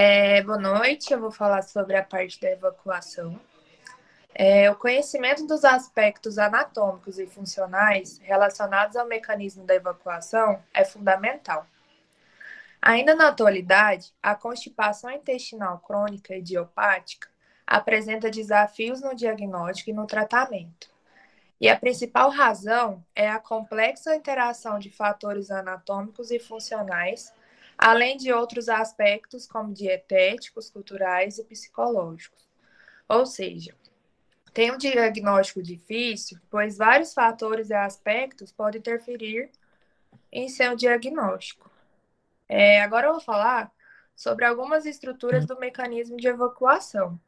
É, boa noite, eu vou falar sobre a parte da evacuação. É, o conhecimento dos aspectos anatômicos e funcionais relacionados ao mecanismo da evacuação é fundamental. Ainda na atualidade, a constipação intestinal crônica idiopática apresenta desafios no diagnóstico e no tratamento. E a principal razão é a complexa interação de fatores anatômicos e funcionais além de outros aspectos como dietéticos, culturais e psicológicos. Ou seja, tem um diagnóstico difícil, pois vários fatores e aspectos podem interferir em seu diagnóstico. É, agora eu vou falar sobre algumas estruturas do mecanismo de evacuação.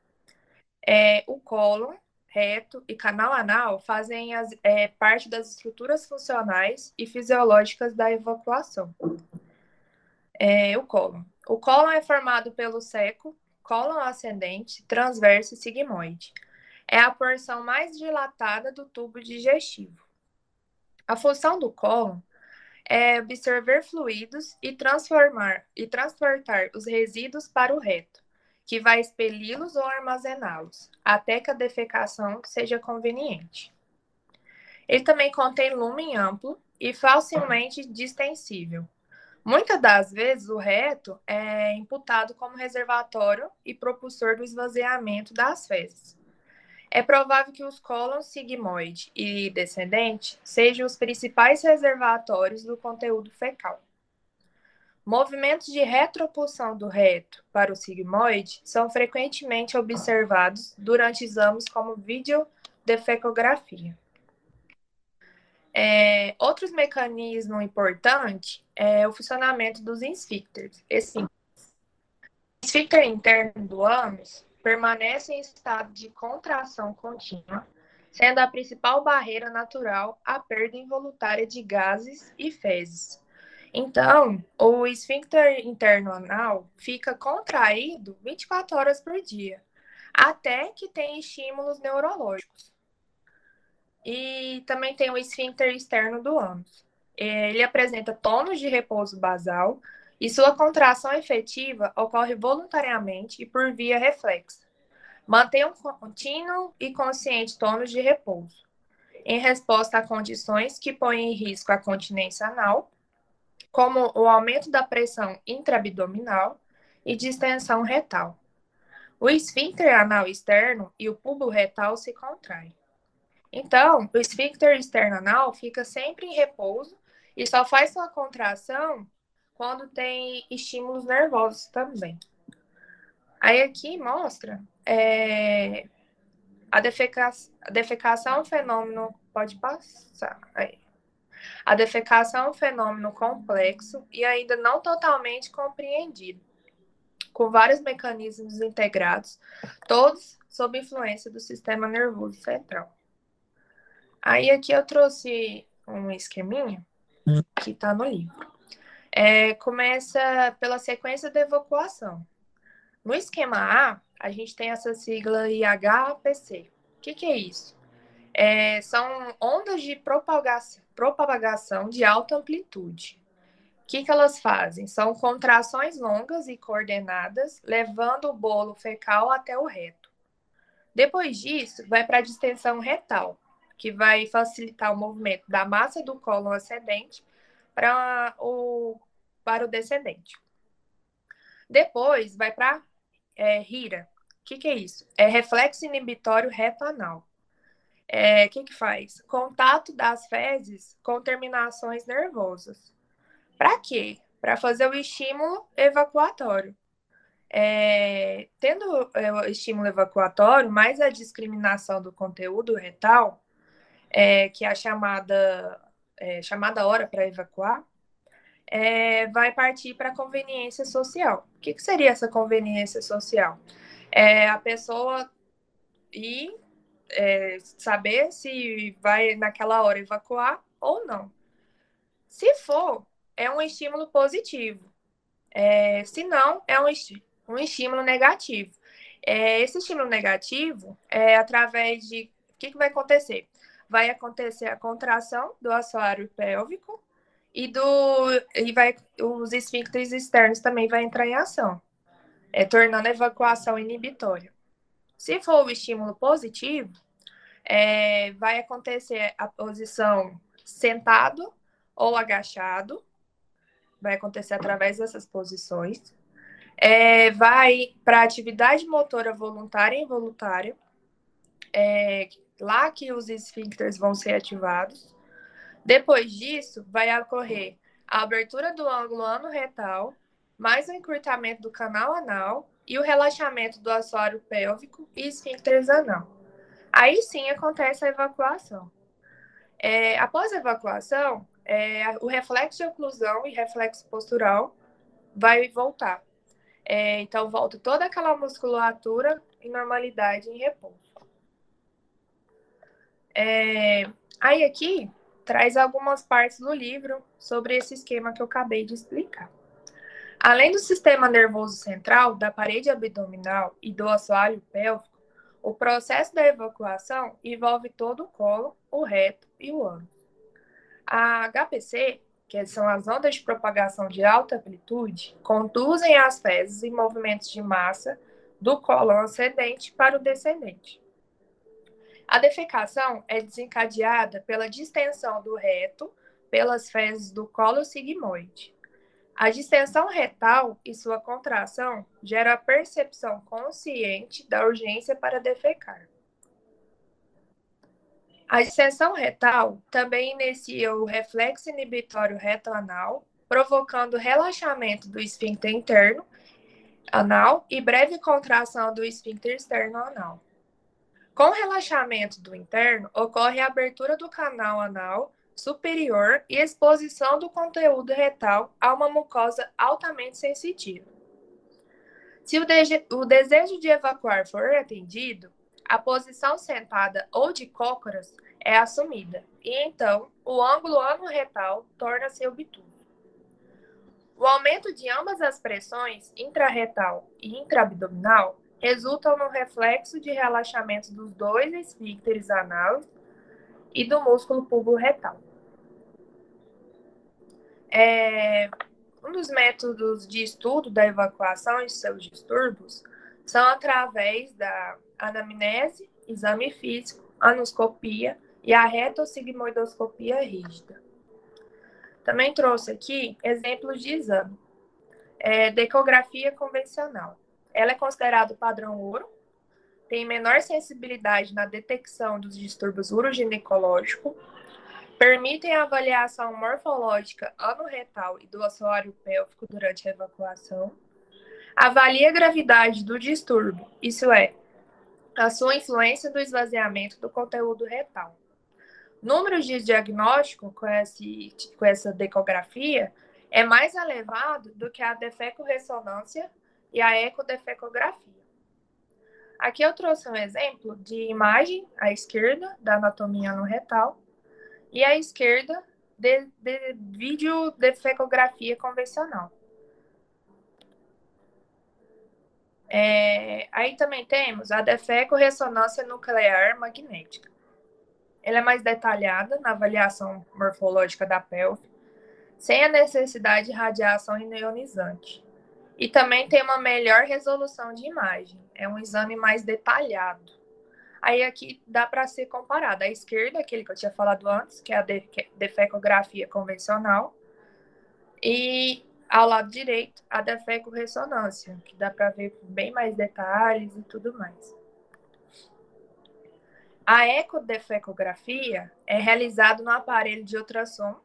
É, o cólon, reto e canal anal fazem as, é, parte das estruturas funcionais e fisiológicas da evacuação é, o cólon. O cólon é formado pelo seco, cólon ascendente, transverso e sigmoide. É a porção mais dilatada do tubo digestivo. A função do cólon é absorver fluidos e transformar e transportar os resíduos para o reto, que vai expeli-los ou armazená-los, até que a defecação seja conveniente. Ele também contém lumen amplo e facilmente distensível, Muitas das vezes, o reto é imputado como reservatório e propulsor do esvaziamento das fezes. É provável que os cólons sigmoide e descendente sejam os principais reservatórios do conteúdo fecal. Movimentos de retropulsão do reto para o sigmoide são frequentemente observados durante exames como videodefecografia. É, outros mecanismos importantes é o funcionamento dos esfíncteres. Esse esfíncter interno do ânus permanece em estado de contração contínua, sendo a principal barreira natural a perda involuntária de gases e fezes. Então, o esfíncter interno anal fica contraído 24 horas por dia, até que tenha estímulos neurológicos. E também tem o esfíncter externo do ânus. Ele apresenta tônus de repouso basal e sua contração efetiva ocorre voluntariamente e por via reflexa. Mantém um contínuo e consciente tônus de repouso, em resposta a condições que põem em risco a continência anal, como o aumento da pressão intraabdominal e distensão retal. O esfíncter anal externo e o pubo retal se contraem. Então, o esfíncter externo anal fica sempre em repouso e só faz sua contração quando tem estímulos nervosos também. Aí aqui mostra é, a, defeca, a defecação é fenômeno. Pode passar. Aí. A defecação é um fenômeno complexo e ainda não totalmente compreendido, com vários mecanismos integrados, todos sob influência do sistema nervoso central. Aí aqui eu trouxe um esqueminha que está no livro. É, começa pela sequência da evacuação. No esquema A, a gente tem essa sigla IHPC. O que, que é isso? É, são ondas de propagação, propagação de alta amplitude. O que, que elas fazem? São contrações longas e coordenadas, levando o bolo fecal até o reto. Depois disso, vai para a distensão retal, que vai facilitar o movimento da massa do colo ascendente para o, para o descendente. Depois, vai para é, RIRA. O que, que é isso? É reflexo inibitório reto anal. O é, que, que faz? Contato das fezes com terminações nervosas. Para quê? Para fazer o estímulo evacuatório. É, tendo é, o estímulo evacuatório, mais a discriminação do conteúdo retal, é, que é a chamada, é, chamada hora para evacuar, é, vai partir para a conveniência social. O que, que, seria essa conveniência social? É a pessoa ir é, saber se vai naquela hora evacuar ou não. Se for, é um estímulo positivo. É, se não, é um, um estímulo negativo. É, esse estímulo negativo é através de. O que, que vai acontecer? Vai acontecer a contração do assoalho pélvico e do e vai os esfíncteres externos também vai entrar em ação, é, tornando a evacuação inibitória. Se for o estímulo positivo, é, vai acontecer a posição sentado ou agachado, vai acontecer através dessas posições. É, vai para atividade motora voluntária e involuntária, é, lá que os esfíncteres vão ser ativados. Depois disso, vai ocorrer a abertura do ângulo ano-retal, mais o encurtamento do canal anal e o relaxamento do assoalho pélvico e esfíncteres anal. Aí sim acontece a evacuação. É, após a evacuação, é, o reflexo de oclusão e reflexo postural vai voltar. É, então, volta toda aquela musculatura em normalidade, em repouso. É, aí aqui, traz algumas partes do livro sobre esse esquema que eu acabei de explicar. Além do sistema nervoso central, da parede abdominal e do assoalho pélvico, o processo da evacuação envolve todo o colo, o reto e o ânus. A HPC, que são as ondas de propagação de alta amplitude, conduzem as fezes em movimentos de massa do colo ascendente para o descendente. A defecação é desencadeada pela distensão do reto pelas fezes do colo sigmoide. A distensão retal e sua contração gera a percepção consciente da urgência para defecar. A distensão retal também inicia o reflexo inibitório reto anal, provocando relaxamento do esfíncter interno anal e breve contração do esfíncter externo anal. Com relaxamento do interno, ocorre a abertura do canal anal superior e exposição do conteúdo retal a uma mucosa altamente sensitiva. Se o, o desejo de evacuar for atendido, a posição sentada ou de cócoras é assumida, e então o ângulo ano-retal torna-se obtuso. O aumento de ambas as pressões, intrarretal e intraabdominal, resultam no reflexo de relaxamento dos dois esfíncteres anais e do músculo pubo-retal. É, um dos métodos de estudo da evacuação e seus distúrbios são através da anamnese, exame físico, anoscopia e a retossigmoidoscopia rígida. Também trouxe aqui exemplos de exame. É, decografia convencional. Ela é considerada padrão ouro, tem menor sensibilidade na detecção dos distúrbios uroginecológicos, permitem a avaliação morfológica anorretal e do assoalho pélvico durante a evacuação, avalia a gravidade do distúrbio, isso é, a sua influência do esvaziamento do conteúdo retal. Número de diagnóstico com, esse, com essa decografia é mais elevado do que a defeco-ressonância e a ecodefecografia. Aqui eu trouxe um exemplo de imagem à esquerda da anatomia no retal e à esquerda de, de vídeo defecografia convencional. É, aí também temos a defeco-ressonância nuclear magnética. Ela é mais detalhada na avaliação morfológica da pelve, sem a necessidade de radiação ionizante. E também tem uma melhor resolução de imagem. É um exame mais detalhado. Aí aqui dá para ser comparado. À esquerda, aquele que eu tinha falado antes, que é a defecografia convencional. E ao lado direito, a defeco-ressonância, que dá para ver bem mais detalhes e tudo mais. A ecodefecografia é realizada no aparelho de ultrassom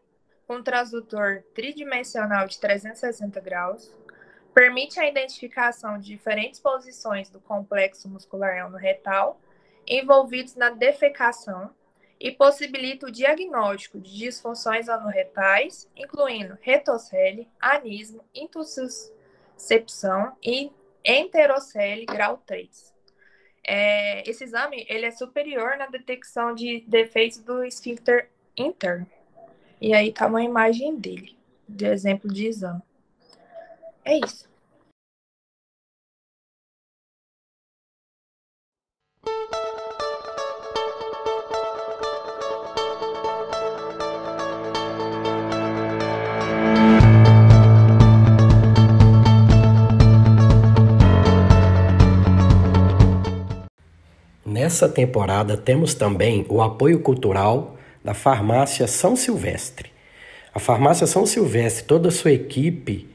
com transdutor tridimensional de 360 graus, permite a identificação de diferentes posições do complexo muscular retal envolvidos na defecação e possibilita o diagnóstico de disfunções anorretais, incluindo retocele, anismo, intussuscepção e enterocele grau 3. É, esse exame ele é superior na detecção de defeitos do esfíncter interno. E aí tá uma imagem dele, de exemplo de exame. É isso. Nessa temporada temos também o apoio cultural da Farmácia São Silvestre. A Farmácia São Silvestre, toda a sua equipe,